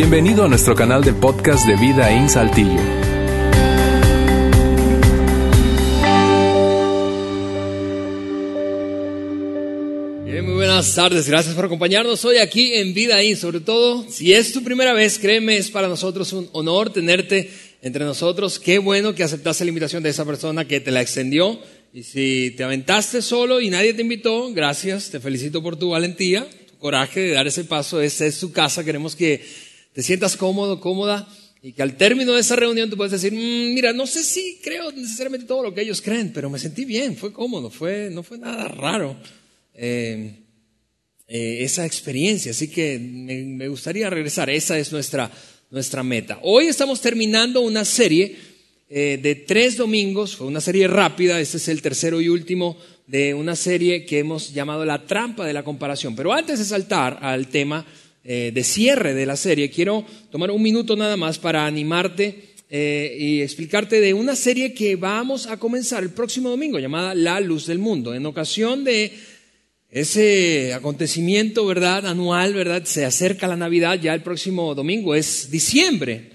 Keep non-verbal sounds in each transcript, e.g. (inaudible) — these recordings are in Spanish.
Bienvenido a nuestro canal de podcast de Vida en Saltillo. Bien, muy buenas tardes, gracias por acompañarnos hoy aquí en Vida In. Sobre todo, si es tu primera vez, créeme, es para nosotros un honor tenerte entre nosotros. Qué bueno que aceptaste la invitación de esa persona que te la extendió. Y si te aventaste solo y nadie te invitó, gracias, te felicito por tu valentía, tu coraje de dar ese paso. Esta es tu casa, queremos que te sientas cómodo, cómoda y que al término de esa reunión tú puedes decir, "Mm, mira, no sé si creo necesariamente todo lo que ellos creen, pero me sentí bien, fue cómodo, fue, no fue nada raro eh, eh, esa experiencia. Así que me, gustaría regresar, esa es nuestra, nuestra meta. Hoy estamos terminando una serie eh, de tres domingos, fue una serie rápida, este es el tercero y último de una serie que hemos llamado La trampa de la comparación. Pero antes de saltar al tema eh, de cierre de la serie, quiero tomar un minuto nada más para animarte eh, y explicarte de una serie que vamos a comenzar el próximo domingo llamada La Luz del Mundo. En ocasión de ese acontecimiento, ¿verdad? Anual, ¿verdad? Se acerca la Navidad, ya el próximo domingo es diciembre.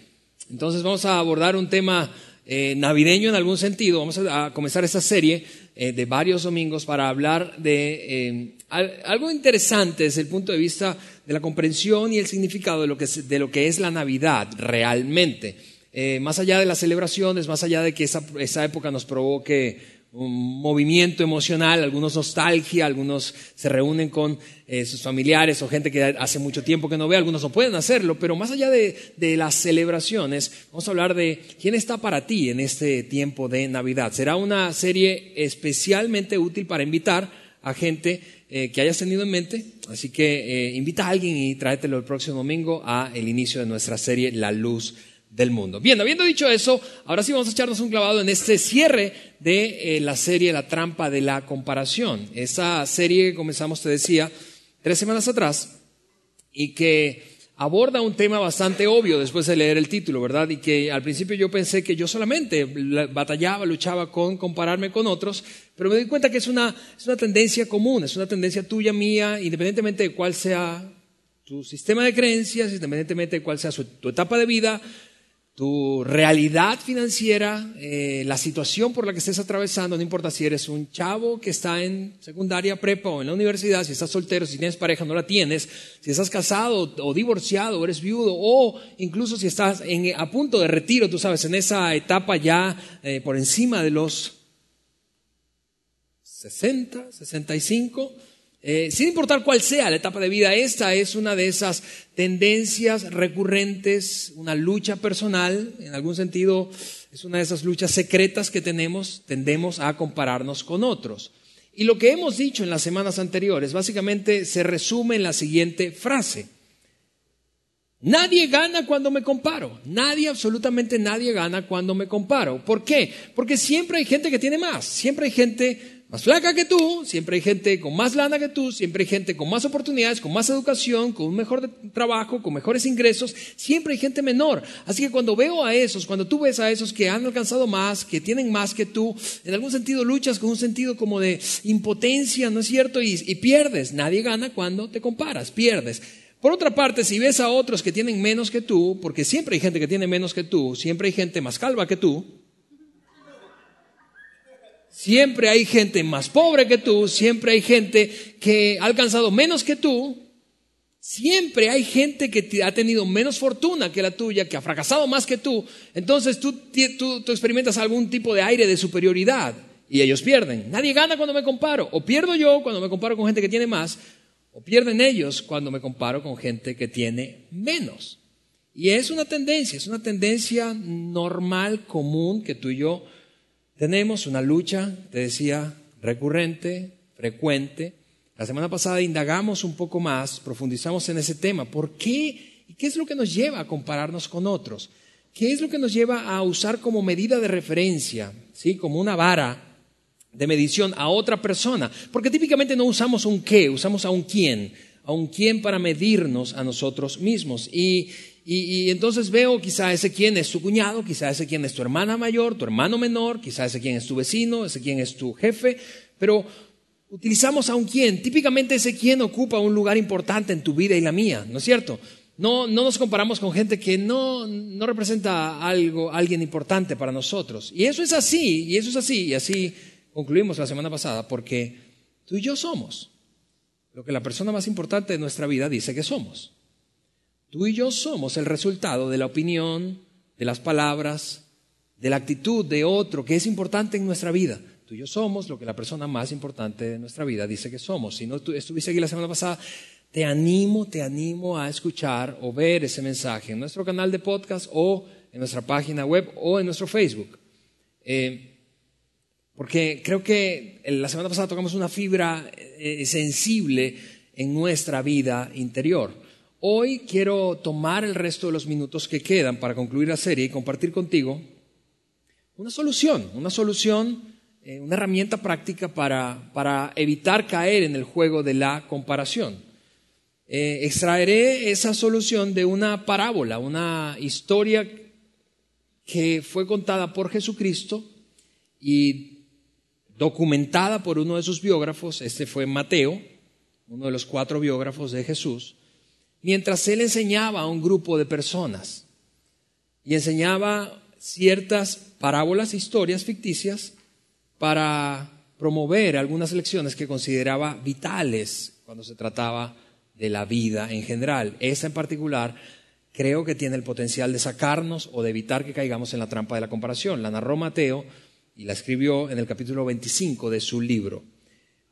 Entonces vamos a abordar un tema eh, navideño en algún sentido. Vamos a, a comenzar esta serie eh, de varios domingos para hablar de eh, al- algo interesante desde el punto de vista de la comprensión y el significado de lo que es, de lo que es la Navidad realmente. Eh, más allá de las celebraciones, más allá de que esa, esa época nos provoque un movimiento emocional, algunos nostalgia, algunos se reúnen con eh, sus familiares o gente que hace mucho tiempo que no ve, algunos no pueden hacerlo, pero más allá de, de las celebraciones, vamos a hablar de quién está para ti en este tiempo de Navidad. Será una serie especialmente útil para invitar a gente eh, que hayas tenido en mente, así que eh, invita a alguien y tráetelo el próximo domingo a el inicio de nuestra serie La Luz del mundo. Bien, habiendo dicho eso, ahora sí vamos a echarnos un clavado en este cierre de eh, la serie La trampa de la comparación. Esa serie que comenzamos, te decía, tres semanas atrás y que aborda un tema bastante obvio después de leer el título, ¿verdad? Y que al principio yo pensé que yo solamente la- batallaba, luchaba con compararme con otros, pero me di cuenta que es una, es una tendencia común, es una tendencia tuya, mía, independientemente de cuál sea tu sistema de creencias, independientemente de cuál sea su- tu etapa de vida, tu realidad financiera, eh, la situación por la que estés atravesando, no importa si eres un chavo que está en secundaria, prepa o en la universidad, si estás soltero, si tienes pareja, no la tienes, si estás casado o divorciado, o eres viudo, o incluso si estás a punto de retiro, tú sabes, en esa etapa ya eh, por encima de los 60, 65, eh, sin importar cuál sea la etapa de vida, esta es una de esas tendencias recurrentes, una lucha personal, en algún sentido es una de esas luchas secretas que tenemos, tendemos a compararnos con otros. Y lo que hemos dicho en las semanas anteriores básicamente se resume en la siguiente frase. Nadie gana cuando me comparo. Nadie, absolutamente nadie gana cuando me comparo. ¿Por qué? Porque siempre hay gente que tiene más. Siempre hay gente más flaca que tú, siempre hay gente con más lana que tú, siempre hay gente con más oportunidades, con más educación, con un mejor trabajo, con mejores ingresos. Siempre hay gente menor. Así que cuando veo a esos, cuando tú ves a esos que han alcanzado más, que tienen más que tú, en algún sentido luchas con un sentido como de impotencia, ¿no es cierto? Y, y pierdes. Nadie gana cuando te comparas, pierdes. Por otra parte, si ves a otros que tienen menos que tú, porque siempre hay gente que tiene menos que tú, siempre hay gente más calva que tú, siempre hay gente más pobre que tú, siempre hay gente que ha alcanzado menos que tú, siempre hay gente que ha tenido menos fortuna que la tuya, que ha fracasado más que tú, entonces tú experimentas algún tipo de aire de superioridad y ellos pierden. Nadie gana cuando me comparo, o pierdo yo cuando me comparo con gente que tiene más, o pierden ellos cuando me comparo con gente que tiene menos. Y es una tendencia, es una tendencia normal, común, que tú y yo tenemos, una lucha, te decía, recurrente, frecuente. La semana pasada indagamos un poco más, profundizamos en ese tema. ¿Por qué? ¿Y qué es lo que nos lleva a compararnos con otros? ¿Qué es lo que nos lleva a usar como medida de referencia, ¿sí? como una vara de medición a otra persona. Porque típicamente no usamos un qué, usamos a un quién, a un quién para medirnos a nosotros mismos. Y, y, y entonces veo quizá ese quién es tu cuñado, quizá ese quién es tu hermana mayor, tu hermano menor, quizá ese quién es tu vecino, ese quién es tu jefe, pero utilizamos a un quién. Típicamente ese quién ocupa un lugar importante en tu vida y la mía, ¿no es cierto? No, no nos comparamos con gente que no, no representa algo, alguien importante para nosotros. Y eso es así, y eso es así, y así concluimos la semana pasada, porque tú y yo somos lo que la persona más importante de nuestra vida dice que somos. Tú y yo somos el resultado de la opinión, de las palabras, de la actitud de otro que es importante en nuestra vida. Tú y yo somos lo que la persona más importante de nuestra vida dice que somos. Si no estuviste aquí la semana pasada, te animo, te animo a escuchar o ver ese mensaje en nuestro canal de podcast o en nuestra página web o en nuestro Facebook. Eh, porque creo que la semana pasada tocamos una fibra eh, sensible en nuestra vida interior. Hoy quiero tomar el resto de los minutos que quedan para concluir la serie y compartir contigo una solución, una solución, eh, una herramienta práctica para, evitar caer en el juego de la comparación. Eh, extraeré esa solución de una parábola, una historia que fue contada por Jesucristo y documentada por uno de sus biógrafos, este fue Mateo, uno de los cuatro biógrafos de Jesús, mientras él enseñaba a un grupo de personas y enseñaba ciertas parábolas, historias ficticias para promover algunas lecciones que consideraba vitales cuando se trataba de la vida en general. Esa en particular creo que tiene el potencial de sacarnos o de evitar que caigamos en la trampa de la comparación. La narró Mateo y la escribió en el capítulo 25 de su libro.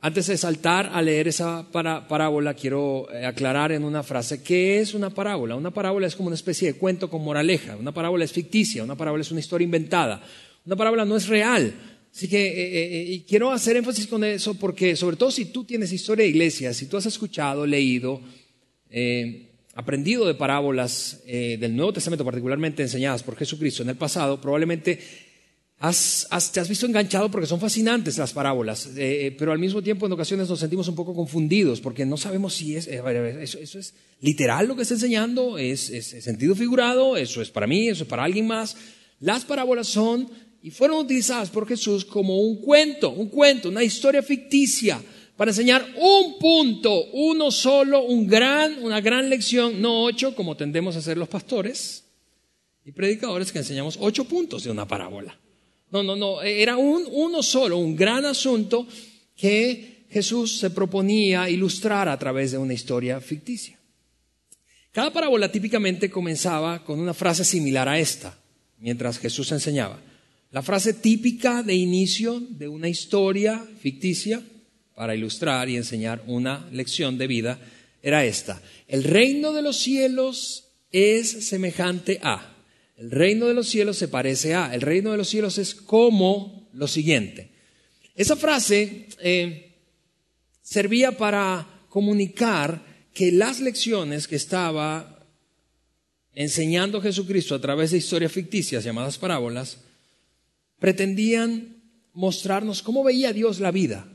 Antes de saltar a leer esa parábola, quiero eh, aclarar en una frase qué es una parábola. Una parábola es como una especie de cuento con moraleja. Una parábola es ficticia, una parábola es una historia inventada. Una parábola no es real. Así que eh, eh, quiero hacer énfasis con eso porque, sobre todo si tú tienes historia de iglesia, si tú has escuchado, leído, aprendido de parábolas del Nuevo Testamento, particularmente enseñadas por Jesucristo en el pasado, probablemente te has visto enganchado porque son fascinantes las parábolas, eh, eh, pero al mismo tiempo en ocasiones nos sentimos un poco confundidos porque no sabemos si es, eh, eso, es literal lo que está enseñando, es, es, sentido figurado, eso es para mí, eso es para alguien más. Las parábolas son y fueron utilizadas por Jesús como un cuento, un cuento, una historia ficticia para enseñar un punto, uno solo, un gran, una gran lección, no ocho como tendemos a hacer los pastores y predicadores que enseñamos ocho puntos de una parábola. No, no, no, era un, uno solo, un gran asunto que Jesús se proponía ilustrar a través de una historia ficticia. Cada parábola típicamente comenzaba con una frase similar a esta, mientras Jesús enseñaba. La frase típica de inicio de una historia ficticia para ilustrar y enseñar una lección de vida era esta. El reino de los cielos es semejante a. El reino de los cielos se parece a, el reino de los cielos es como lo siguiente. Esa frase eh, servía para comunicar que las lecciones que estaba enseñando Jesucristo a través de historias ficticias llamadas parábolas, pretendían mostrarnos cómo veía Dios la vida,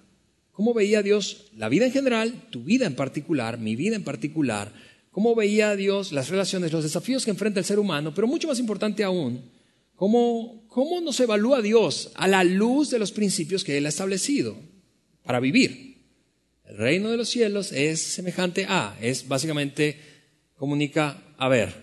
cómo veía Dios la vida en general, tu vida en particular, mi vida en particular, cómo veía Dios las relaciones, los desafíos que enfrenta el ser humano, pero mucho más importante aún, cómo, cómo nos evalúa Dios a la luz de los principios que Él ha establecido para vivir. El reino de los cielos es semejante a, es básicamente comunica, a ver,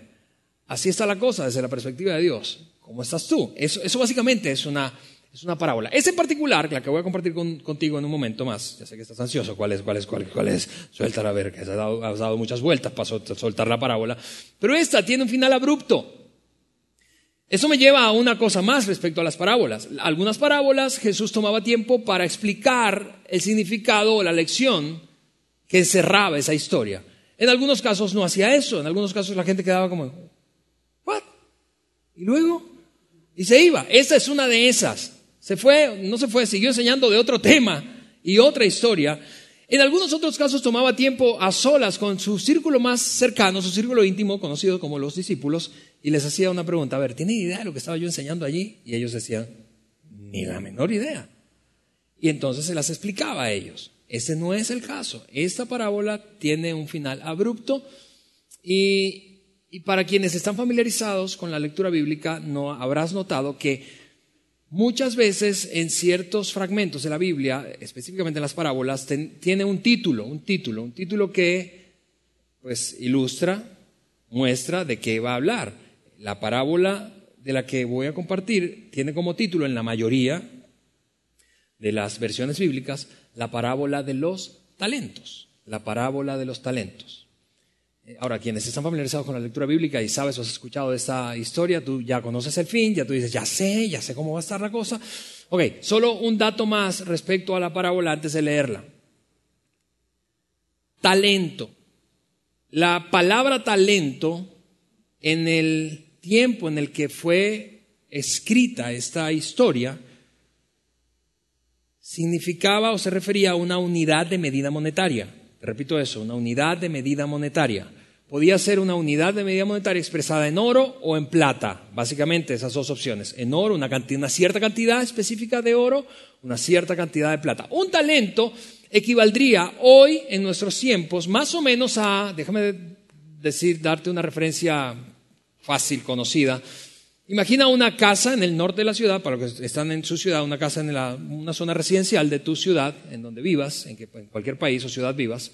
así está la cosa desde la perspectiva de Dios. ¿Cómo estás tú? Eso, eso básicamente es una es una parábola. Esa en particular, la que voy a compartir contigo en un momento más, ya sé que estás ansioso, ¿cuál es, cuál es, cuál, cuál es? Suéltala a ver, que has dado, dado muchas vueltas para soltar la parábola. Pero esta tiene un final abrupto. Eso me lleva a una cosa más respecto a las parábolas. Algunas parábolas Jesús tomaba tiempo para explicar el significado o la lección que encerraba esa historia. En algunos casos no hacía eso, en algunos casos la gente quedaba como, ¿what? Y luego, y se iba. Esa es una de esas. Se fue, no se fue, siguió enseñando de otro tema y otra historia. En algunos otros casos tomaba tiempo a solas con su círculo más cercano, su círculo íntimo, conocido como los discípulos, y les hacía una pregunta, a ver, ¿tienen idea de lo que estaba yo enseñando allí? Y ellos decían, ni la menor idea. Y entonces se las explicaba a ellos. Ese no es el caso. Esta parábola tiene un final abrupto y, y para quienes están familiarizados con la lectura bíblica, no habrás notado que Muchas veces en ciertos fragmentos de la Biblia, específicamente en las parábolas, tiene un título, un título, un título que pues ilustra muestra de qué va a hablar. La parábola de la que voy a compartir tiene como título en la mayoría de las versiones bíblicas la parábola de los talentos. La parábola de los talentos. Eh, ahora, quienes están familiarizados con la lectura bíblica y sabes o has escuchado de esta historia, tú ya conoces el fin, ya tú dices, ya sé, ya sé cómo va a estar la cosa. Ok, solo un dato más respecto a la parábola antes de leerla. Talento. La palabra talento en el tiempo en el que fue escrita esta historia significaba o se refería a una unidad de medida monetaria. Repito eso, una unidad de medida monetaria. Podía ser una unidad de medida monetaria expresada en oro o en plata, básicamente esas dos opciones. En oro, una, una cierta cantidad específica de oro, una cierta cantidad de plata. Un talento equivaldría hoy, en nuestros tiempos, más o menos a, déjame decir, darte una referencia fácil, conocida. Imagina una casa en el norte de la ciudad, para los que están en su ciudad, una casa en una zona residencial de tu ciudad, en donde vivas, en, que, en cualquier país o ciudad vivas.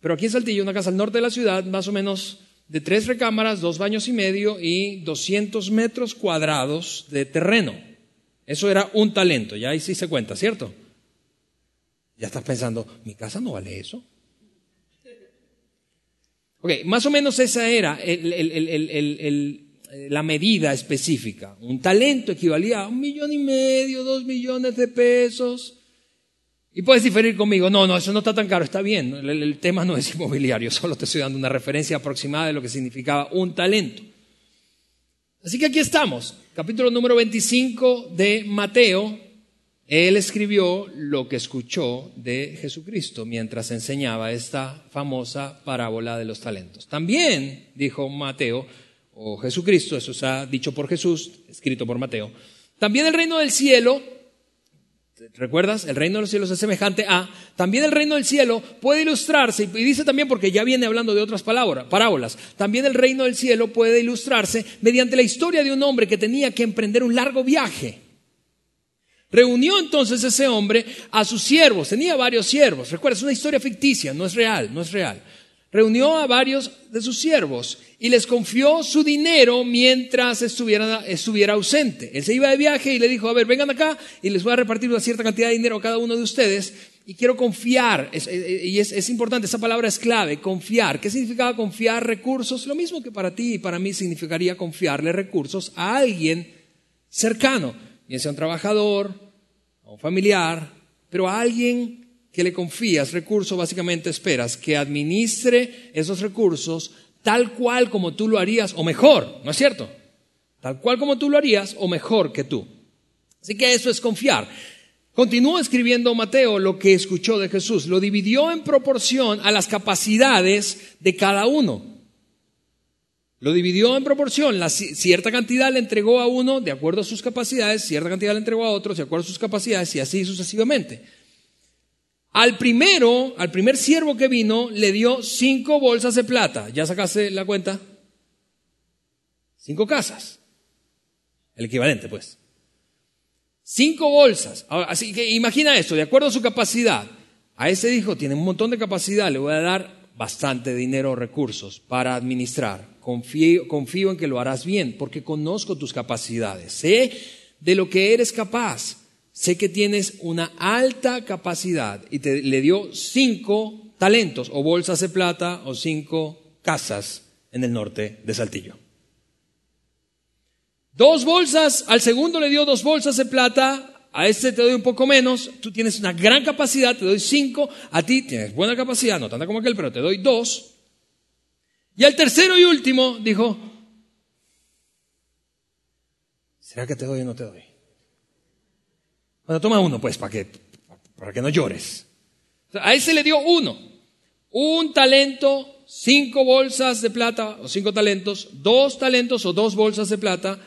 Pero aquí en Saltillo, una casa al norte de la ciudad, más o menos de tres recámaras, dos baños y medio y 200 metros cuadrados de terreno. Eso era un talento, ya ahí sí se cuenta, ¿cierto? Ya estás pensando, mi casa no vale eso. Ok, más o menos esa era la medida específica. Un talento equivalía a un millón y medio, dos millones de pesos. Y puedes diferir conmigo, no, no, eso no está tan caro, está bien, el, tema no es inmobiliario, (laughs) solo te estoy dando una referencia aproximada de lo que significaba un talento. Así que aquí estamos, capítulo número 25 de Mateo, él escribió lo que escuchó de Jesucristo mientras enseñaba esta famosa parábola de los talentos. También, dijo Mateo, o Jesucristo, eso está dicho por Jesús, escrito por Mateo, también el reino del cielo, ¿recuerdas? El reino de los cielos es semejante a, también el reino del cielo puede ilustrarse, y dice también porque ya viene hablando de otras palabras, parábolas, también el reino del cielo puede ilustrarse mediante la historia de un hombre que tenía que emprender un largo viaje Reunió entonces ese hombre a sus siervos, tenía varios siervos, recuerda, es una historia ficticia, no es real, no es real. Reunió a varios de sus siervos y les confió su dinero mientras estuviera, ausente. Él se iba de viaje y le dijo, a ver, vengan acá y les voy a repartir una cierta cantidad de dinero a cada uno de ustedes y quiero confiar, y es, es, importante, esa palabra es clave, confiar. ¿Qué significaba confiar recursos? Lo mismo que para ti y para mí significaría confiarle recursos a alguien cercano bien sea un trabajador, a un familiar, pero a alguien que le confías recursos, básicamente esperas que administre esos recursos tal cual como tú lo harías, o mejor, ¿no es cierto? Tal cual como tú lo harías, o mejor que tú. Así que eso es confiar. Continuó escribiendo Mateo lo que escuchó de Jesús, lo dividió en proporción a las capacidades de cada uno. Lo dividió en proporción, cierta cantidad le entregó a uno de acuerdo a sus capacidades, cierta cantidad le entregó a otro de acuerdo a sus capacidades y así sucesivamente. Al primero, al primer siervo que vino, le dio cinco bolsas de plata. ¿Ya sacaste la cuenta? Cinco casas. El equivalente, pues. Cinco bolsas. así que imagina esto, de acuerdo a su capacidad. A ese dijo, tiene un montón de capacidad, le voy a dar bastante dinero o recursos para administrar. Confío, confío en que lo harás bien porque conozco tus capacidades. Sé de lo que eres capaz. Sé que tienes una alta capacidad y te, le dio cinco talentos o bolsas de plata o cinco casas en el norte de Saltillo. Dos bolsas, al segundo le dio dos bolsas de plata, a este te doy un poco menos, tú tienes una gran capacidad, te doy cinco, a ti tienes buena capacidad, no tanta como aquel, pero te doy dos. Y al tercero y último dijo, ¿será que te doy o no te doy? Bueno, toma uno pues para que, para que no llores. A ese le dio uno, un talento, cinco bolsas de plata o cinco talentos, dos talentos o dos bolsas de plata,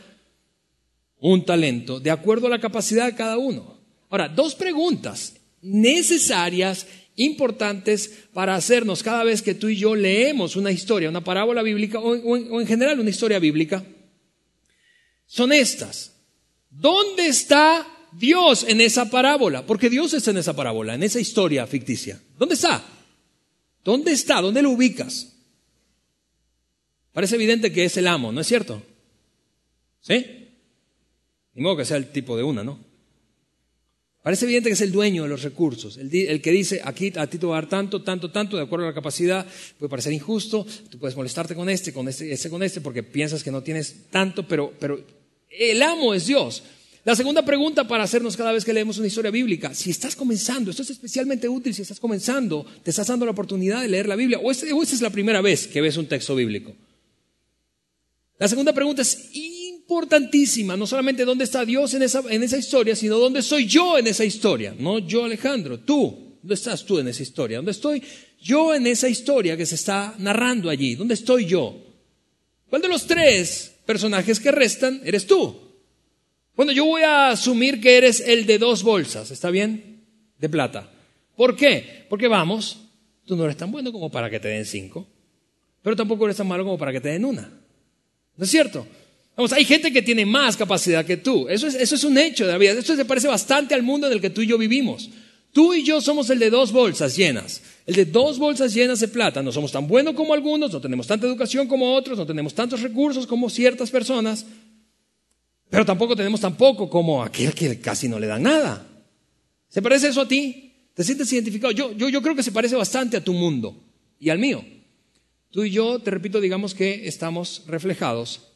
un talento de acuerdo a la capacidad de cada uno. Ahora, dos preguntas necesarias, importantes para hacernos cada vez que tú y yo leemos una historia, una parábola bíblica o, en general una historia bíblica, son estas. ¿Dónde está Dios en esa parábola? Porque Dios está en esa parábola, en esa historia ficticia. ¿Dónde está? ¿Dónde está? ¿Dónde lo ubicas? Parece evidente que es el amo, ¿no es cierto? ¿Sí? Ni modo que sea el tipo de una, ¿no? Parece evidente que es el dueño de los recursos, el, que dice, aquí a ti te voy a dar tanto, tanto, tanto, de acuerdo a la capacidad, puede parecer injusto, tú puedes molestarte con este, con este, este con este, porque piensas que no tienes tanto, pero, pero el amo es Dios. La segunda pregunta para hacernos cada vez que leemos una historia bíblica, si estás comenzando, esto es especialmente útil si estás comenzando, te estás dando la oportunidad de leer la Biblia, o esta es la primera vez que ves un texto bíblico. La segunda pregunta es importantísima, no solamente dónde está Dios en esa, en esa historia, sino dónde soy yo en esa historia, no yo Alejandro, tú, ¿dónde estás tú en esa historia? ¿Dónde estoy yo en esa historia que se está narrando allí? ¿Dónde estoy yo? ¿Cuál de los tres personajes que restan eres tú? Bueno, yo voy a asumir que eres el de dos bolsas, ¿está bien? De plata. ¿Por qué? Porque vamos, tú no eres tan bueno como para que te den cinco, pero tampoco eres tan malo como para que te den una. ¿No es cierto? Vamos, hay gente que tiene más capacidad que tú. Eso es, eso es un hecho de la vida. Esto se parece bastante al mundo en el que tú y yo vivimos. Tú y yo somos el de dos bolsas llenas. El de dos bolsas llenas de plata. No somos tan buenos como algunos, no tenemos tanta educación como otros, no tenemos tantos recursos como ciertas personas, pero tampoco tenemos tan poco como aquel que casi no le da nada. ¿Se parece eso a ti? ¿Te sientes identificado? Yo, yo, yo creo que se parece bastante a tu mundo y al mío. Tú y yo, te repito, digamos que estamos reflejados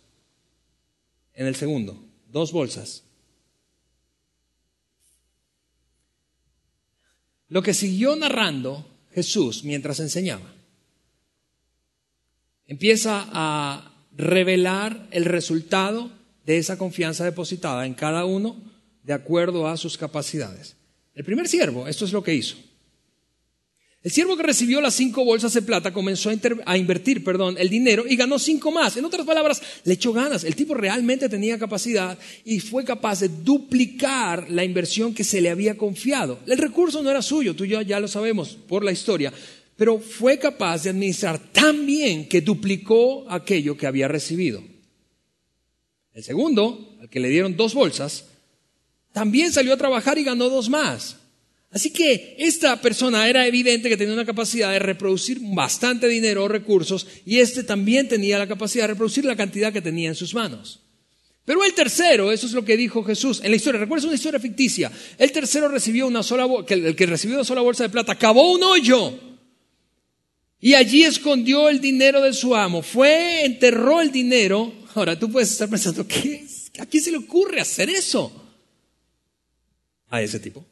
en el segundo, dos bolsas. Lo que siguió narrando Jesús mientras enseñaba, empieza a revelar el resultado de esa confianza depositada en cada uno de acuerdo a sus capacidades. El primer siervo, esto es lo que hizo. El siervo que recibió las cinco bolsas de plata comenzó a, invertir perdón, el dinero y ganó cinco más. En otras palabras, le echó ganas. El tipo realmente tenía capacidad y fue capaz de duplicar la inversión que se le había confiado. El recurso no era suyo, tú y yo ya lo sabemos por la historia, pero fue capaz de administrar tan bien que duplicó aquello que había recibido. El segundo, al que le dieron dos bolsas, también salió a trabajar y ganó dos más. Así que esta persona era evidente que tenía una capacidad de reproducir bastante dinero o recursos y este también tenía la capacidad de reproducir la cantidad que tenía en sus manos. Pero el tercero, eso es lo que dijo Jesús en la historia, recuerda, una historia ficticia. El tercero recibió una sola, el que recibió una sola bolsa de plata, cavó un hoyo y allí escondió el dinero de su amo. Fue, enterró el dinero. Ahora tú puedes estar pensando, ¿qué? ¿A quién se le ocurre hacer eso? A ese tipo.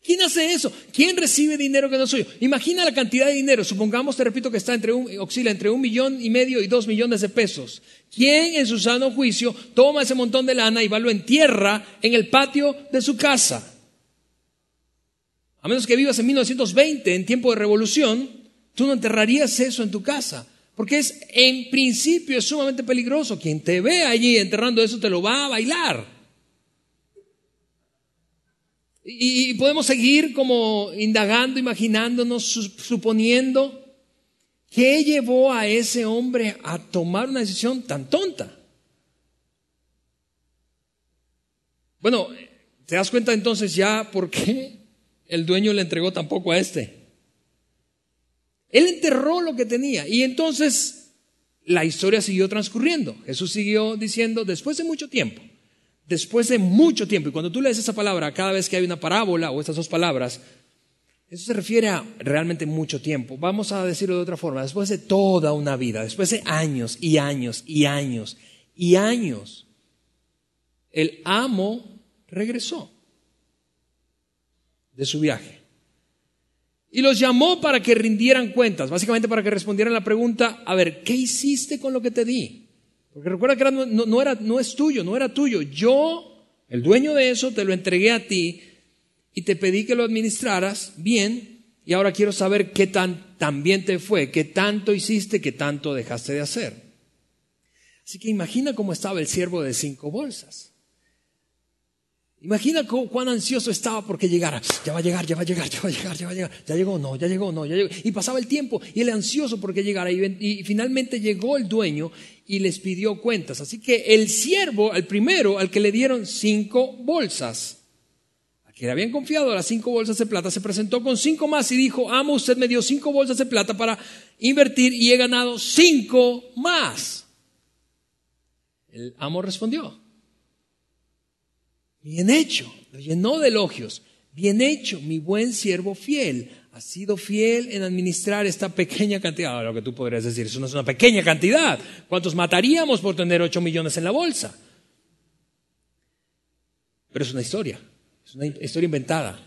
¿Quién hace eso? ¿Quién recibe dinero que no es suyo? Imagina la cantidad de dinero. Supongamos, te repito, que está entre un, oscila entre un millón y medio y dos millones de pesos. ¿Quién en su sano juicio toma ese montón de lana y va lo entierra en el patio de su casa? A menos que vivas en 1920, en tiempo de revolución, tú no enterrarías eso en tu casa. Porque es, en principio, es sumamente peligroso. Quien te ve allí enterrando eso te lo va a bailar. Y podemos seguir como indagando, imaginándonos, suponiendo qué llevó a ese hombre a tomar una decisión tan tonta. Bueno, ¿te das cuenta entonces ya por qué el dueño le entregó tampoco a este? Él enterró lo que tenía y entonces la historia siguió transcurriendo. Jesús siguió diciendo, después de mucho tiempo, después de mucho tiempo, y cuando tú lees esa palabra, cada vez que hay una parábola o estas dos palabras, eso se refiere a realmente mucho tiempo. Vamos a decirlo de otra forma, después de toda una vida, después de años y años y años y años, el amo regresó de su viaje. Y los llamó para que rindieran cuentas, básicamente para que respondieran la pregunta, a ver, ¿qué hiciste con lo que te di? Porque recuerda que no, era, no es tuyo, no era tuyo. Yo, el dueño de eso, te lo entregué a ti y te pedí que lo administraras bien y ahora quiero saber qué tan, bien te fue, qué tanto hiciste, qué tanto dejaste de hacer. Así que imagina cómo estaba el siervo de cinco bolsas. Imagina cuán ansioso estaba porque llegara. Ya va a llegar, ya va a llegar, ya va a llegar, ya va a llegar. Ya llegó, no, ya llegó, no, ya llegó. Y pasaba el tiempo y él ansioso porque llegara. Y, finalmente llegó el dueño y les pidió cuentas. Así que el siervo, el primero, al que le dieron cinco bolsas. que le habían confiado las cinco bolsas de plata, se presentó con cinco más y dijo, amo, usted me dio cinco bolsas de plata para invertir y he ganado cinco más. El amo respondió, bien hecho, lo llenó de elogios, bien hecho, mi buen siervo fiel, has sido fiel en administrar esta pequeña cantidad. Ahora, lo que tú podrías decir, eso no es una pequeña cantidad. ¿Cuántos mataríamos por tener ocho millones en la bolsa? Pero es una historia. Es una historia inventada.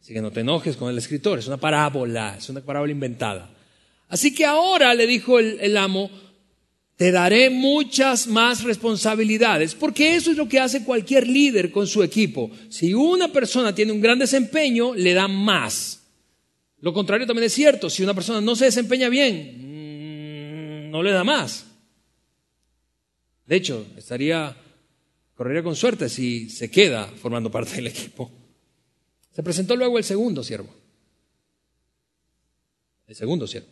Así que no te enojes con el escritor, es una parábola, es una parábola inventada. Así que ahora le dijo el, amo, te daré muchas más responsabilidades, porque eso es lo que hace cualquier líder con su equipo. Si una persona tiene un gran desempeño, le da más. Lo contrario también es cierto, si una persona no se desempeña bien, mm, no le da más. De hecho, estaría Correría con suerte si se queda formando parte del equipo. Se presentó luego el segundo siervo. El segundo siervo.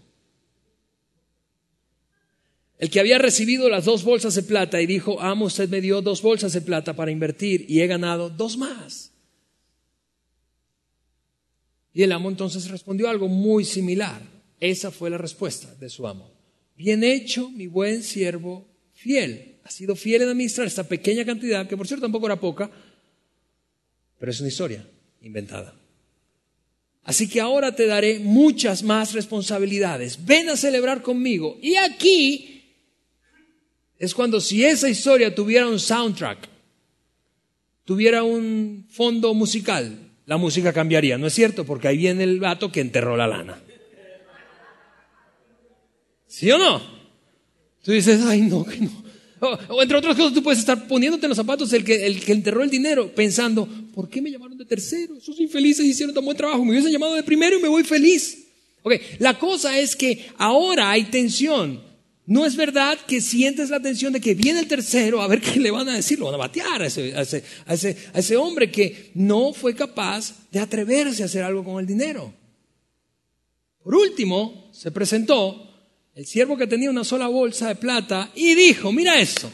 El que había recibido las dos bolsas de plata y dijo, amo, usted me dio dos bolsas de plata para invertir y he ganado dos más. Y el amo entonces respondió algo muy similar. Esa fue la respuesta de su amo. Bien hecho, mi buen siervo fiel ha sido fiel en administrar esta pequeña cantidad, que por cierto tampoco era poca, pero es una historia inventada. Así que ahora te daré muchas más responsabilidades. Ven a celebrar conmigo. Y aquí es cuando si esa historia tuviera un soundtrack, tuviera un fondo musical, la música cambiaría, ¿no es cierto? Porque ahí viene el vato que enterró la lana. ¿Sí o no? Tú dices, ay no, que no. O, entre otras cosas, tú puedes estar poniéndote en los zapatos el que, el que enterró el dinero, pensando, ¿por qué me llamaron de tercero? Esos infelices hicieron tan buen trabajo, me hubiesen llamado de primero y me voy feliz. Ok, la cosa es que ahora hay tensión. No es verdad que sientes la tensión de que viene el tercero a ver (laughs) qué le van a decir, lo van a batear a ese, a ese, a ese, hombre que no fue capaz de atreverse a hacer algo con el dinero. Por último, se presentó el siervo que tenía una sola bolsa de plata y dijo, mira eso,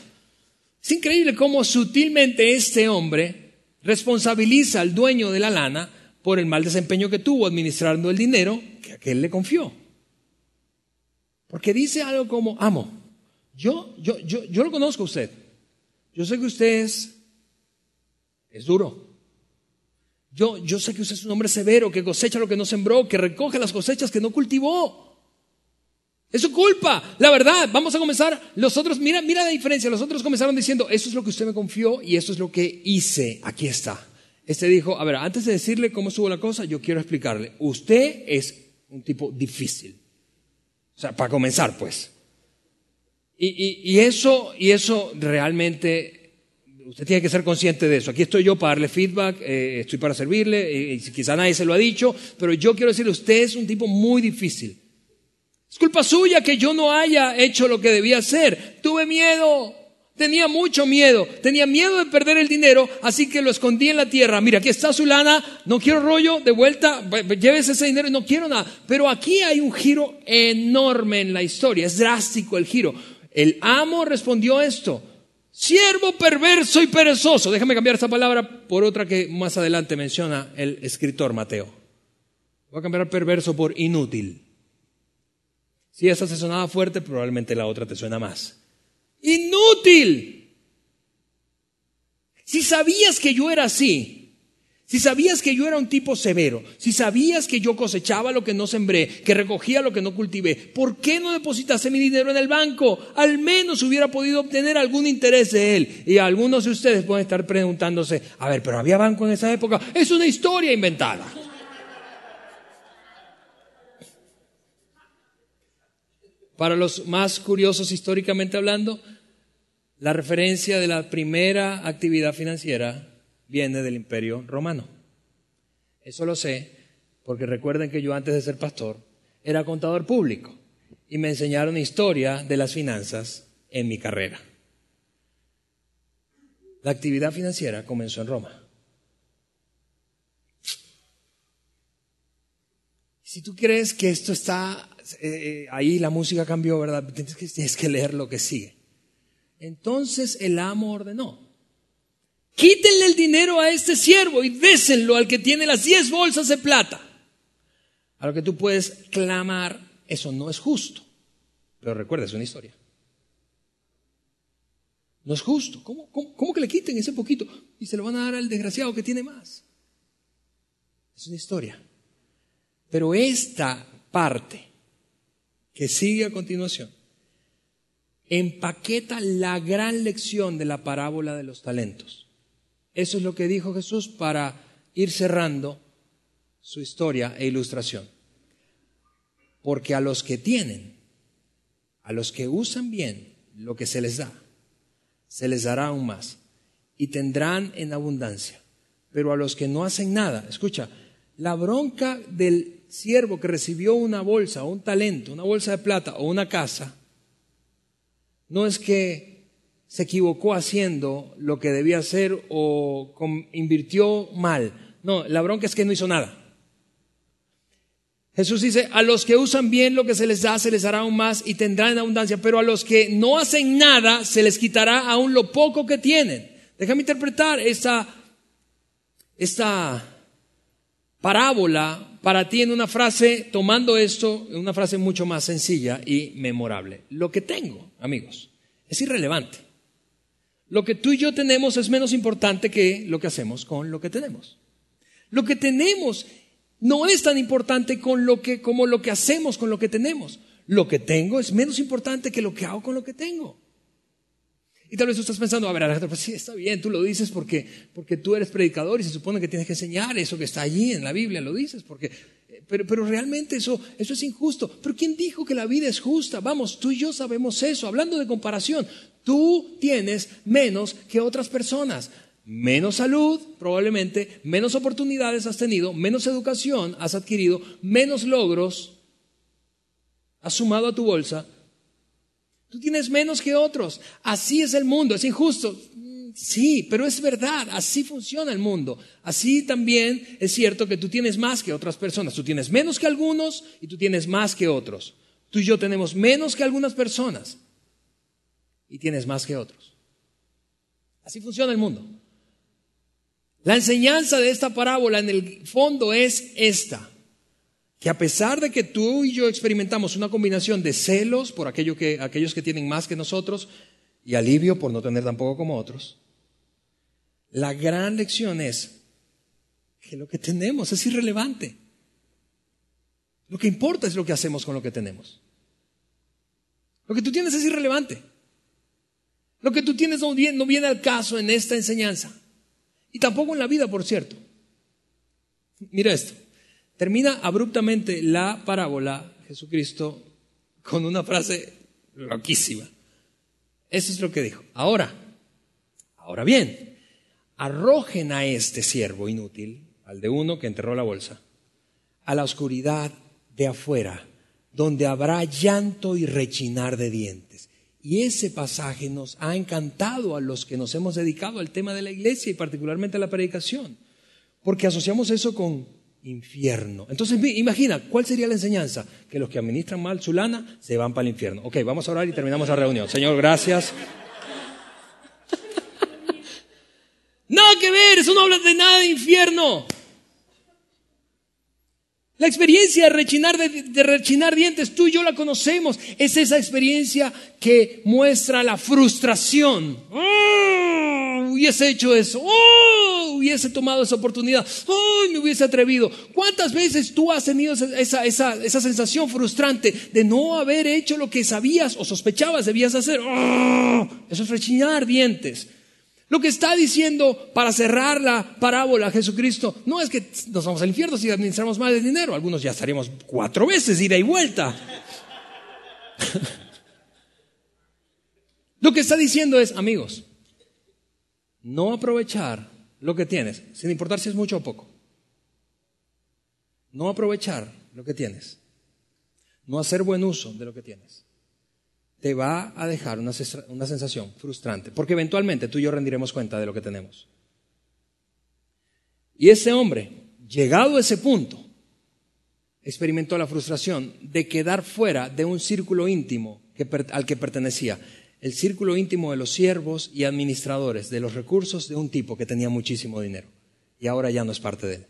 es increíble cómo sutilmente este hombre responsabiliza al dueño de la lana por el mal desempeño que tuvo administrando el dinero que aquel le confió. Porque dice algo como, amo, yo, yo, yo, yo lo conozco a usted. Yo sé que usted es, es duro. Yo, yo sé que usted es un hombre severo, que cosecha lo que no sembró, que recoge las cosechas que no cultivó. Es su culpa, la verdad. Vamos a comenzar. Los otros, mira, mira la diferencia. Los otros comenzaron diciendo, eso es lo que usted me confió y eso es lo que hice. Aquí está. Este dijo, a ver, antes de decirle cómo estuvo la cosa, yo quiero explicarle. Usted es un tipo difícil. O sea, para comenzar, pues. Y, eso, y eso realmente, usted tiene que ser consciente de eso. Aquí estoy yo para darle feedback, eh, estoy para servirle, eh, quizá nadie se lo ha dicho, pero yo quiero decirle, usted es un tipo muy difícil. Es culpa suya que yo no haya hecho lo que debía hacer. Tuve miedo. Tenía mucho miedo. Tenía miedo de perder el dinero, así que lo escondí en la tierra. Mira, aquí está su lana. No quiero rollo. De vuelta, llévese ese dinero y no quiero nada. Pero aquí hay un giro enorme en la historia. Es drástico el giro. El amo respondió esto. Siervo perverso y perezoso. Déjame cambiar esta palabra por otra que más adelante menciona el escritor Mateo. Voy a cambiar perverso por inútil. Si esa te sonaba fuerte, probablemente la otra te suena más. Inútil. Si sabías que yo era así, si sabías que yo era un tipo severo, si sabías que yo cosechaba lo que no sembré, que recogía lo que no cultivé, ¿por qué no depositaste mi dinero en el banco? Al menos hubiera podido obtener algún interés de él. Y algunos de ustedes pueden estar preguntándose, a ver, pero había banco en esa época. Es una historia inventada. Para los más curiosos históricamente hablando, la referencia de la primera actividad financiera viene del imperio romano. Eso lo sé porque recuerden que yo antes de ser pastor era contador público y me enseñaron historia de las finanzas en mi carrera. La actividad financiera comenzó en Roma. Si tú crees que esto está eh, ahí la música cambió, ¿verdad? Que, tienes que leer lo que sigue. Entonces el amo ordenó, Quítenle el dinero a este siervo y désenlo al que tiene las diez bolsas de plata. A lo que tú puedes clamar, eso no es justo. Pero recuerda, es una historia. No es justo. ¿Cómo, cómo que le quiten ese poquito y se lo van a dar al desgraciado que tiene más? Es una historia. Pero esta parte que sigue a continuación empaqueta la gran lección de la parábola de los talentos. Eso es lo que dijo Jesús para ir cerrando su historia e ilustración. Porque a los que tienen, a los que usan bien lo que se les da, se les dará aún más y tendrán en abundancia. Pero a los que no hacen nada, escucha, la bronca del siervo que recibió una bolsa, o un talento, una bolsa de plata o una casa, no es que se equivocó haciendo lo que debía hacer o invirtió mal. No, la bronca es que no hizo nada. Jesús dice, a los que usan bien lo que se les da, se les dará aún más y tendrán en abundancia, pero a los que no hacen nada, se les quitará aún lo poco que tienen. Déjame interpretar esta, esta parábola para ti en una frase, tomando esto, en una frase mucho más sencilla y memorable. Lo que tengo, amigos, es irrelevante. Lo que tú y yo tenemos es menos importante que lo que hacemos con lo que tenemos. Lo que tenemos no es tan importante con lo que, como lo que hacemos con lo que tenemos. Lo que tengo es menos importante que lo que hago con lo que tengo. Y tal vez tú estás pensando, a ver, Alejandro, pues sí, está bien, tú lo dices porque, porque tú eres predicador y se supone que tienes que enseñar eso que está allí en la Biblia, lo dices, porque, eh, pero, pero realmente eso, eso es injusto. Pero ¿quién dijo que la vida es justa? Vamos, tú y yo sabemos eso. Hablando de comparación, tú tienes menos que otras personas. Menos salud, probablemente, menos oportunidades has tenido, menos educación has adquirido, menos logros has sumado a tu bolsa, Tú tienes menos que otros. Así es el mundo, es injusto. Sí, pero es verdad, así funciona el mundo. Así también es cierto que tú tienes más que otras personas. Tú tienes menos que algunos y tú tienes más que otros. Tú y yo tenemos menos que algunas personas y tienes más que otros. Así funciona el mundo. La enseñanza de esta parábola en el fondo es esta que a pesar de que tú y yo experimentamos una combinación de celos por aquello que, aquellos que tienen más que nosotros y alivio por no tener tampoco como otros, la gran lección es que lo que tenemos es irrelevante. Lo que importa es lo que hacemos con lo que tenemos. Lo que tú tienes es irrelevante. Lo que tú tienes no viene, no viene al caso en esta enseñanza. Y tampoco en la vida, por cierto. Mira esto. Termina abruptamente la parábola, Jesucristo, con una frase loquísima. Eso es lo que dijo. Ahora, ahora bien, arrojen a este siervo inútil, al de uno que enterró la bolsa, a la oscuridad de afuera, donde habrá llanto y rechinar de dientes. Y ese pasaje nos ha encantado a los que nos hemos dedicado al tema de la iglesia y particularmente a la predicación, porque asociamos eso con infierno. Entonces, imagina, ¿cuál sería la enseñanza? Que los que administran mal su lana se van para el infierno. Ok, vamos a orar y terminamos la reunión. Señor, gracias. (laughs) nada que ver, eso no habla de nada de infierno. La experiencia de rechinar, de, rechinar dientes, tú y yo la conocemos. Es esa experiencia que muestra la frustración. ¡Oh! Hubiese hecho eso. ¡Oh! Hubiese tomado esa oportunidad. ¡Oh! Me hubiese atrevido. ¿Cuántas veces tú has tenido esa, esa, esa sensación frustrante de no haber hecho lo que sabías o sospechabas debías hacer? ¡Oh! Eso es rechinar dientes. Lo que está diciendo para cerrar la parábola Jesucristo no es que nos vamos al infierno si administramos mal el dinero. Algunos ya estaríamos cuatro veces ida y vuelta. (laughs) lo que está diciendo es, amigos, no aprovechar lo que tienes, sin importar si es mucho o poco. No aprovechar lo que tienes. No hacer buen uso de lo que tienes te va a dejar una, sensación frustrante, porque eventualmente tú y yo rendiremos cuenta de lo que tenemos. Y ese hombre, llegado a ese punto, experimentó la frustración de quedar fuera de un círculo íntimo al que pertenecía. El círculo íntimo de los siervos y administradores de los recursos de un tipo que tenía muchísimo dinero y ahora ya no es parte de él.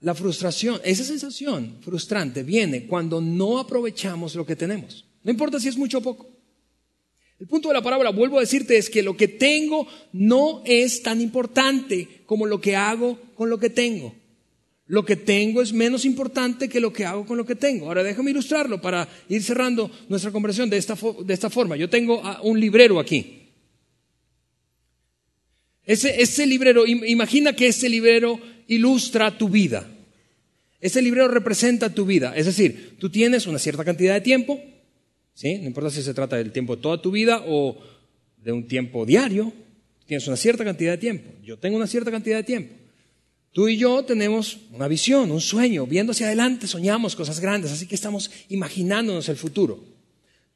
La frustración, esa sensación frustrante viene cuando no aprovechamos lo que tenemos. No importa si es mucho o poco. El punto de la parábola, vuelvo a decirte, es que lo que tengo no es tan importante como lo que hago con lo que tengo. Lo que tengo es menos importante que lo que hago con lo que tengo. Ahora déjame ilustrarlo para ir cerrando nuestra conversación de esta, de esta forma. Yo tengo un librero aquí. Ese, ese librero, imagina que ese librero ilustra tu vida. Ese librero representa tu vida. Es decir, tú tienes una cierta cantidad de tiempo, ¿sí? no importa si se trata del tiempo de toda tu vida o de un tiempo diario, tienes una cierta cantidad de tiempo. Yo tengo una cierta cantidad de tiempo. Tú y yo tenemos una visión, un sueño, viendo hacia adelante, soñamos cosas grandes, así que estamos imaginándonos el futuro.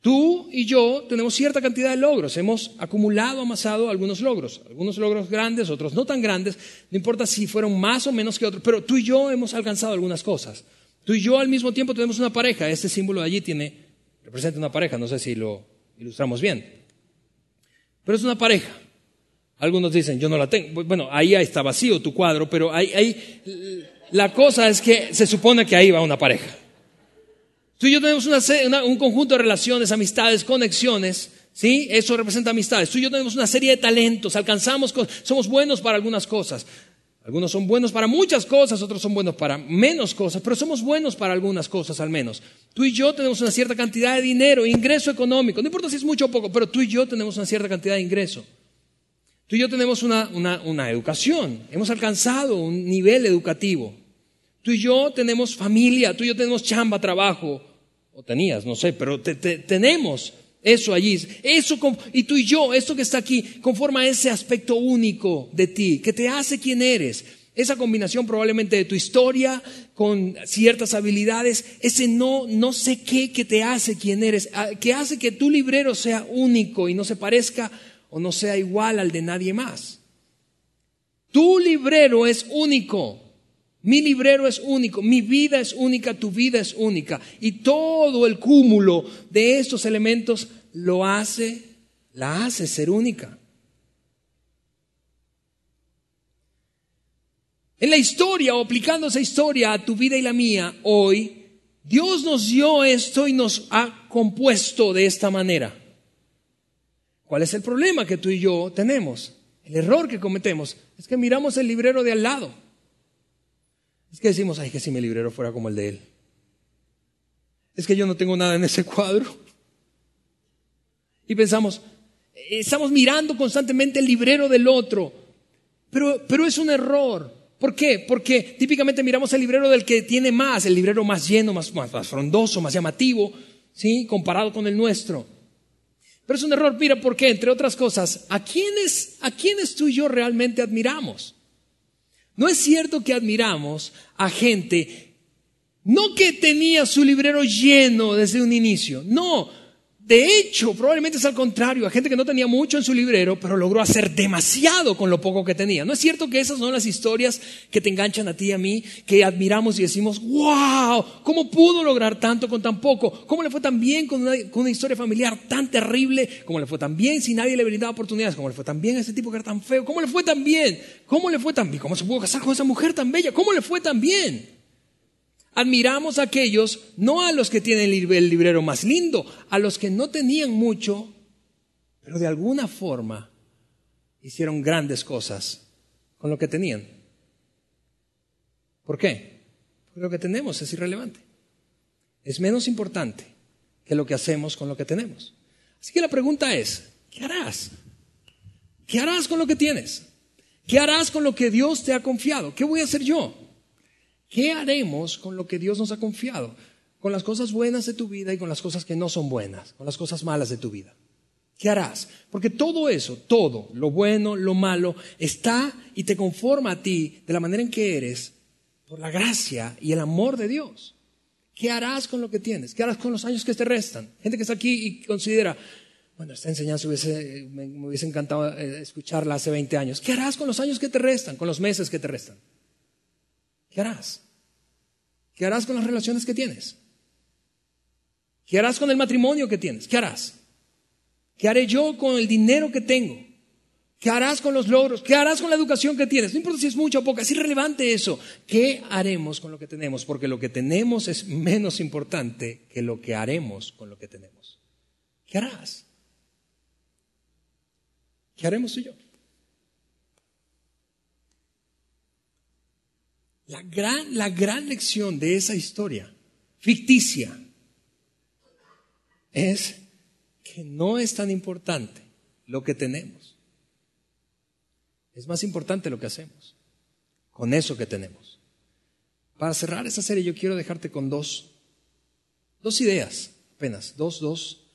Tú y yo tenemos cierta cantidad de logros, hemos acumulado, amasado algunos logros, algunos logros grandes, otros no tan grandes, no importa si fueron más o menos que otros, pero tú y yo hemos alcanzado algunas cosas. Tú y yo al mismo tiempo tenemos una pareja, este símbolo de allí tiene, representa una pareja, no sé si lo ilustramos bien, pero es una pareja. Algunos dicen, yo no la tengo. Bueno, ahí está vacío tu cuadro, pero ahí, la cosa es que se supone que ahí va una pareja. Tú y yo tenemos un conjunto de relaciones, amistades, conexiones, ¿sí? Eso representa amistades. Tú y yo tenemos una serie de talentos, alcanzamos, somos buenos para algunas cosas. Algunos son buenos para muchas cosas, otros son buenos para menos cosas, pero somos buenos para algunas cosas al menos. Tú y yo tenemos una cierta cantidad de dinero, ingreso económico, no importa si es mucho o poco, pero tú y yo tenemos una cierta cantidad de ingreso. Tú y yo tenemos una, educación, hemos alcanzado un nivel educativo. Tú y yo tenemos familia, tú y yo tenemos chamba, trabajo, o tenías, no sé, pero tenemos eso allí. Eso, y tú y yo, esto que está aquí, conforma ese aspecto único de ti, que te hace quien eres. Esa combinación probablemente de tu historia con ciertas habilidades, ese no, no sé qué que te hace quien eres, que hace que tu librero sea único y no se parezca o no sea igual al de nadie más. Tu librero es único. Mi librero es único, mi vida es única, tu vida es única. Y todo el cúmulo de estos elementos lo hace, la hace ser única. En la historia o aplicando esa historia a tu vida y la mía hoy, Dios nos dio esto y nos ha compuesto de esta manera. ¿Cuál es el problema que tú y yo tenemos? El error que cometemos es que miramos el librero de al lado. Es que decimos, ay, que si mi librero fuera como el de él. Es que yo no tengo nada en ese cuadro. Y pensamos, estamos mirando constantemente el librero del otro. Pero, pero es un error. ¿Por qué? Porque típicamente miramos el librero del que tiene más, el librero más lleno, más, más, más frondoso, más llamativo, ¿sí? comparado con el nuestro. Pero es un error, mira, porque entre otras cosas, ¿a quiénes, ¿a quiénes tú y yo realmente admiramos? No es cierto que admiramos a gente, no que tenía su librero lleno desde un inicio, no, de hecho, probablemente es al contrario, a gente que no tenía mucho en su librero, pero logró hacer demasiado con lo poco que tenía. ¿No es cierto que esas son las historias que te enganchan a ti y a mí, que admiramos y decimos, wow, ¿cómo pudo lograr tanto con tan poco? ¿Cómo le fue tan bien con una, historia familiar tan terrible? ¿Cómo le fue tan bien si nadie le brindaba oportunidades? ¿Cómo le fue tan bien a ese tipo que era tan feo? ¿Cómo le fue tan bien? ¿Cómo le fue tan bien? ¿Cómo se pudo casar con esa mujer tan bella? ¿Cómo le fue tan bien? Admiramos a aquellos, no a los que tienen el librero más lindo, a los que no tenían mucho, pero de alguna forma hicieron grandes cosas con lo que tenían. ¿Por qué? Porque lo que tenemos es irrelevante. Es menos importante que lo que hacemos con lo que tenemos. Así que la pregunta es, ¿qué harás? ¿Qué harás con lo que tienes? ¿Qué harás con lo que Dios te ha confiado? ¿Qué voy a hacer yo? ¿Qué haremos con lo que Dios nos ha confiado? Con las cosas buenas de tu vida y con las cosas que no son buenas, con las cosas malas de tu vida. ¿Qué harás? Porque todo eso, todo, lo bueno, lo malo, está y te conforma a ti de la manera en que eres por la gracia y el amor de Dios. ¿Qué harás con lo que tienes? ¿Qué harás con los años que te restan? Gente que está aquí y considera, bueno, esta enseñanza me, me hubiese encantado eh, escucharla hace 20 años. ¿Qué harás con los años que te restan, con los meses que te restan? ¿Qué harás? ¿Qué harás con las relaciones que tienes? ¿Qué harás con el matrimonio que tienes? ¿Qué harás? ¿Qué haré yo con el dinero que tengo? ¿Qué harás con los logros? ¿Qué harás con la educación que tienes? No importa si es mucho o poca, es irrelevante eso. ¿Qué haremos con lo que tenemos? Porque lo que tenemos es menos importante que lo que haremos con lo que tenemos. ¿Qué harás? ¿Qué haremos tú y yo? La gran, la gran lección de esa historia ficticia es que no es tan importante lo que tenemos es más importante lo que hacemos con eso que tenemos. Para cerrar esta serie yo quiero dejarte con dos, dos ideas, apenas, dos, dos,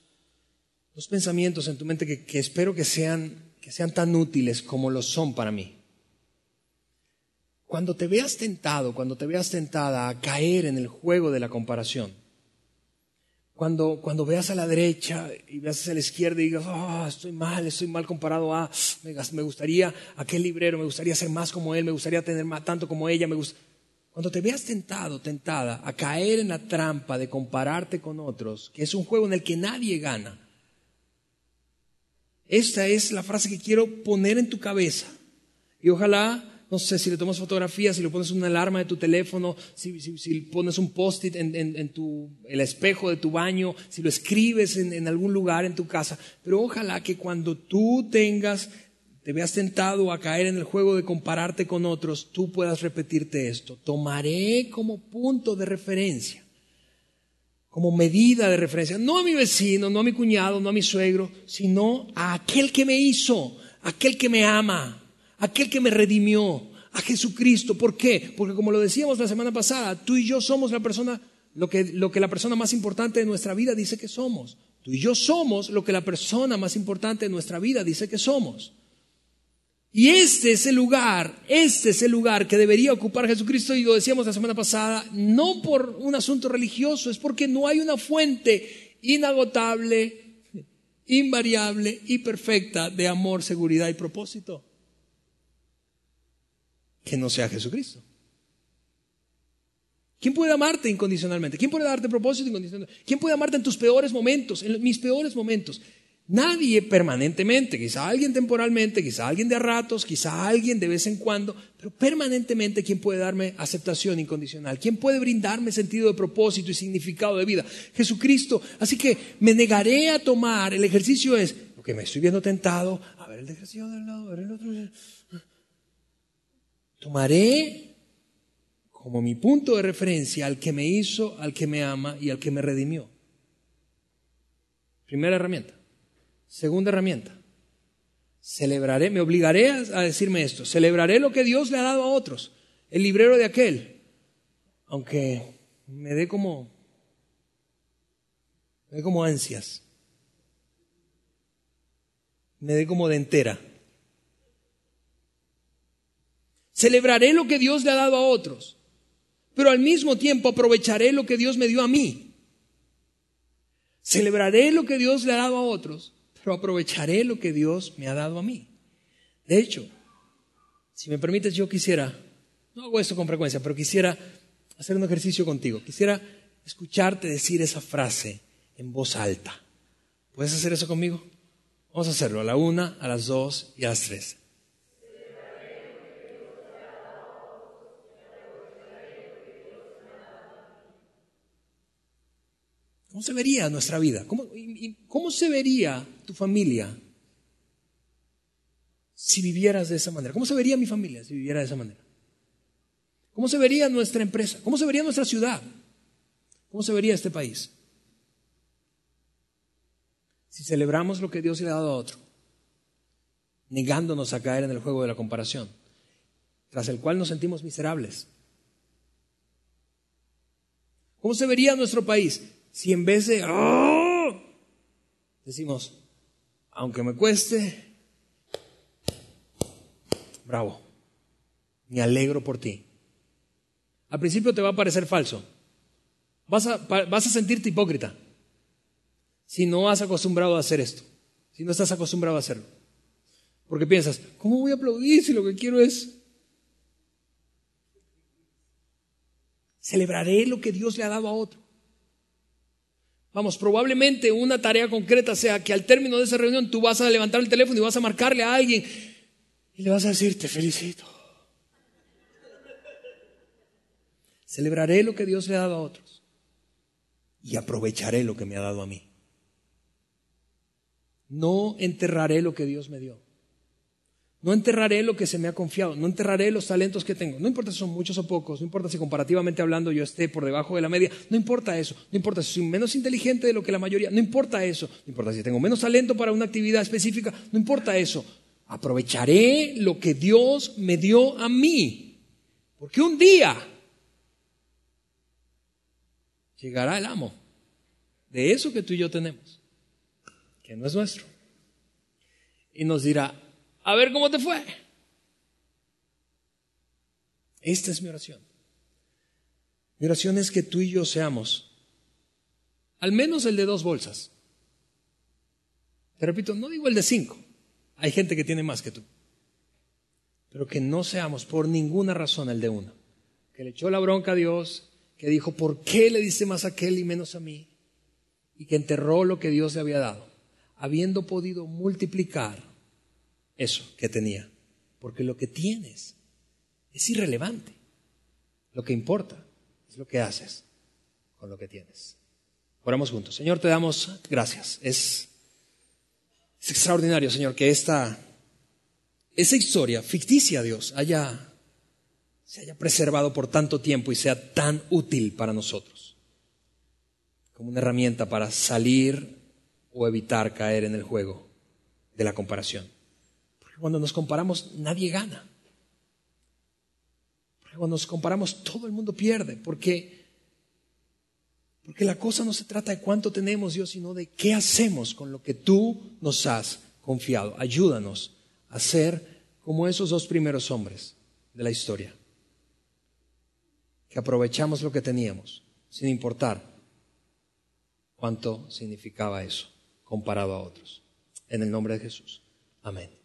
dos pensamientos en tu mente que, que espero que sean, que sean tan útiles como lo son para mí. Cuando te veas tentado, cuando te veas tentada a caer en el juego de la comparación, cuando, cuando veas a la derecha y veas a la izquierda y digas, oh, estoy mal, estoy mal comparado a, me, gustaría aquel librero, me gustaría ser más como él, me gustaría tener más tanto como ella, me Cuando te veas tentado, tentada a caer en la trampa de compararte con otros, que es un juego en el que nadie gana, esta es la frase que quiero poner en tu cabeza. Y ojalá no sé, si le tomas fotografías, si le pones una alarma de tu teléfono, si, si, pones un post-it en, en, tu, el espejo de tu baño, si lo escribes en, en algún lugar en tu casa. Pero ojalá que cuando tú tengas, te veas tentado a caer en el juego de compararte con otros, tú puedas repetirte esto. Tomaré como punto de referencia como medida de referencia, no a mi vecino, no a mi cuñado, no a mi suegro, sino a aquel que me hizo, aquel que me ama, aquel que me redimió, a Jesucristo. ¿Por qué? Porque como lo decíamos la semana pasada, tú y yo somos la persona, lo que, lo que la persona más importante de nuestra vida dice que somos. Tú y yo somos lo que la persona más importante de nuestra vida dice que somos. Y este es el lugar, este es el lugar que debería ocupar Jesucristo y lo decíamos la semana pasada, no por un asunto religioso, es porque no hay una fuente inagotable, invariable y perfecta de amor, seguridad y propósito que no sea Jesucristo. ¿Quién puede amarte incondicionalmente? ¿Quién puede darte propósito incondicionalmente? ¿Quién puede amarte en tus peores momentos, en mis peores momentos? Nadie permanentemente, quizá alguien temporalmente, quizá alguien de a ratos, quizá alguien de vez en cuando, pero permanentemente, ¿quién puede darme aceptación incondicional? ¿Quién puede brindarme sentido de propósito y significado de vida? Jesucristo. Así que me negaré a tomar, el ejercicio es, porque me estoy viendo tentado, a ver el ejercicio del lado, a ver el otro. Tomaré como mi punto de referencia al que me hizo, al que me ama y al que me redimió. Primera herramienta. Segunda herramienta. Celebraré, me obligaré a decirme esto. Celebraré lo que Dios le ha dado a otros. El librero de aquel. Aunque me dé como, me dé como ansias. Me dé como de entera. Celebraré lo que Dios le ha dado a otros, pero al mismo tiempo aprovecharé lo que Dios me dio a mí. Celebraré lo que Dios le ha dado a otros, pero aprovecharé lo que Dios me ha dado a mí. De hecho, si me permites, yo quisiera, no hago esto con frecuencia, pero quisiera hacer un ejercicio contigo. Quisiera escucharte decir esa frase en voz alta. ¿Puedes hacer eso conmigo? Vamos a hacerlo a la una, a las dos y a las tres. ¿Cómo se vería nuestra vida? ¿Cómo, ¿Cómo, se vería tu familia si vivieras de esa manera? ¿Cómo se vería mi familia si viviera de esa manera? ¿Cómo se vería nuestra empresa? ¿Cómo se vería nuestra ciudad? ¿Cómo se vería este país? Si celebramos lo que Dios le ha dado a otro, negándonos a caer en el juego de la comparación, tras el cual nos sentimos miserables. ¿Cómo se vería nuestro país si en vez de ¡oh! decimos, aunque me cueste, bravo, me alegro por ti. Al principio te va a parecer falso. Vas a, vas a sentirte hipócrita si no has acostumbrado a hacer esto, si no estás acostumbrado a hacerlo. Porque piensas, ¿cómo voy a aplaudir si lo que quiero es... Celebraré lo que Dios le ha dado a otro. Vamos, probablemente una tarea concreta sea que al término de esa reunión tú vas a levantar el teléfono y vas a marcarle a alguien y le vas a decir, te felicito. Celebraré lo que Dios le ha dado a otros y aprovecharé lo que me ha dado a mí. No enterraré lo que Dios me dio. No enterraré lo que se me ha confiado, no enterraré los talentos que tengo. No importa si son muchos o pocos, no importa si comparativamente hablando yo esté por debajo de la media, no importa eso, no importa si soy menos inteligente de lo que la mayoría, no importa eso, no importa si tengo menos talento para una actividad específica, no importa eso. Aprovecharé lo que Dios me dio a mí. Porque un día llegará el amo de eso que tú y yo tenemos, que no es nuestro. Y nos dirá, a ver cómo te fue. Esta es mi oración. Mi oración es que tú y yo seamos al menos el de dos bolsas. Te repito, no digo el de cinco. Hay gente que tiene más que tú. Pero que no seamos por ninguna razón el de uno. Que le echó la bronca a Dios, que dijo, ¿por qué le diste más a aquel y menos a mí? Y que enterró lo que Dios le había dado, habiendo podido multiplicar eso que tenía. Porque lo que tienes es irrelevante. Lo que importa es lo que haces con lo que tienes. Oramos juntos. Señor, te damos gracias. Es, es extraordinario, Señor, que esta, esa historia ficticia, Dios, haya, se haya preservado por tanto tiempo y sea tan útil para nosotros. Como una herramienta para salir o evitar caer en el juego de la comparación. Cuando nos comparamos, nadie gana. Cuando nos comparamos, todo el mundo pierde. Porque, porque la cosa no se trata de cuánto tenemos, Dios, sino de qué hacemos con lo que tú nos has confiado. Ayúdanos a ser como esos dos primeros hombres de la historia. Que aprovechamos lo que teníamos, sin importar cuánto significaba eso comparado a otros. En el nombre de Jesús. Amén.